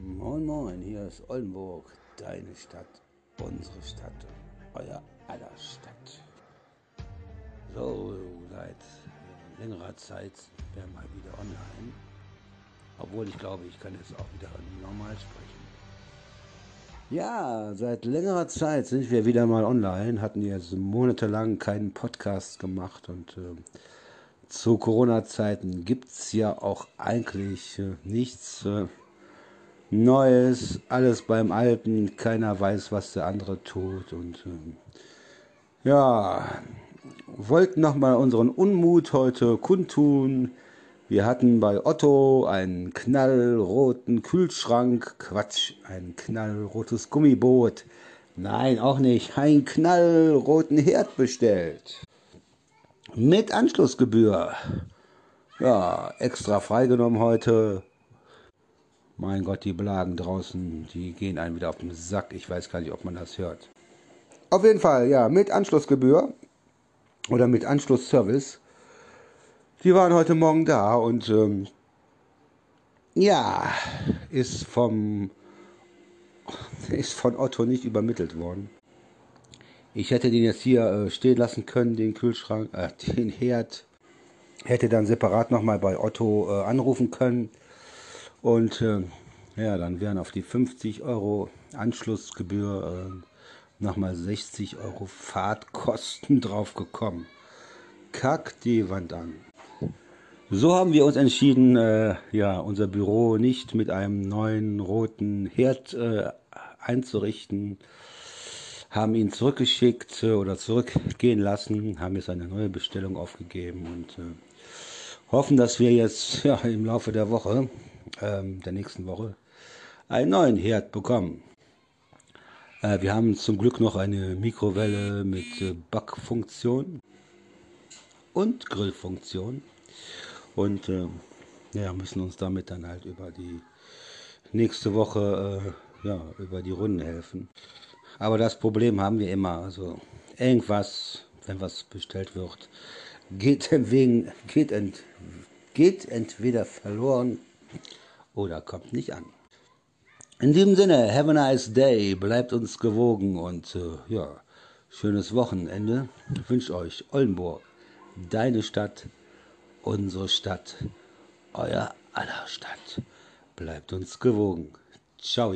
Moin Moin, hier ist Oldenburg, deine Stadt, unsere Stadt, euer aller Stadt. So, seit längerer Zeit wären wir wieder online. Obwohl ich glaube, ich kann jetzt auch wieder normal sprechen. Ja, seit längerer Zeit sind wir wieder mal online, hatten jetzt monatelang keinen Podcast gemacht und äh, zu Corona-Zeiten gibt es ja auch eigentlich äh, nichts. Äh, Neues, alles beim Alten, keiner weiß, was der andere tut und ähm, ja, wollten nochmal unseren Unmut heute kundtun. Wir hatten bei Otto einen knallroten Kühlschrank, Quatsch, ein knallrotes Gummiboot. Nein, auch nicht, einen knallroten Herd bestellt. Mit Anschlussgebühr. Ja, extra freigenommen heute. Mein Gott, die Blagen draußen, die gehen einem wieder auf den Sack. Ich weiß gar nicht, ob man das hört. Auf jeden Fall, ja, mit Anschlussgebühr oder mit Anschlussservice. Die waren heute Morgen da und ähm, ja, ist vom ist von Otto nicht übermittelt worden. Ich hätte den jetzt hier äh, stehen lassen können, den Kühlschrank, äh, den Herd. Hätte dann separat nochmal bei Otto äh, anrufen können. Und äh, ja, dann wären auf die 50 Euro Anschlussgebühr äh, nochmal 60 Euro Fahrtkosten draufgekommen. Kack die Wand an. So haben wir uns entschieden, äh, ja, unser Büro nicht mit einem neuen roten Herd äh, einzurichten, haben ihn zurückgeschickt äh, oder zurückgehen lassen, haben jetzt eine neue Bestellung aufgegeben und äh, hoffen, dass wir jetzt ja, im Laufe der Woche ähm, der nächsten Woche einen neuen Herd bekommen. Äh, wir haben zum Glück noch eine Mikrowelle mit äh, Backfunktion und Grillfunktion und äh, ja, müssen uns damit dann halt über die nächste Woche äh, ja, über die Runden helfen. Aber das Problem haben wir immer. Also irgendwas, wenn was bestellt wird, geht, wegen, geht, ent, geht entweder verloren oder kommt nicht an. In diesem Sinne, have a nice day, bleibt uns gewogen und äh, ja, schönes Wochenende. Ich wünsche euch Oldenburg, deine Stadt, unsere Stadt, euer aller Stadt. Bleibt uns gewogen. Ciao.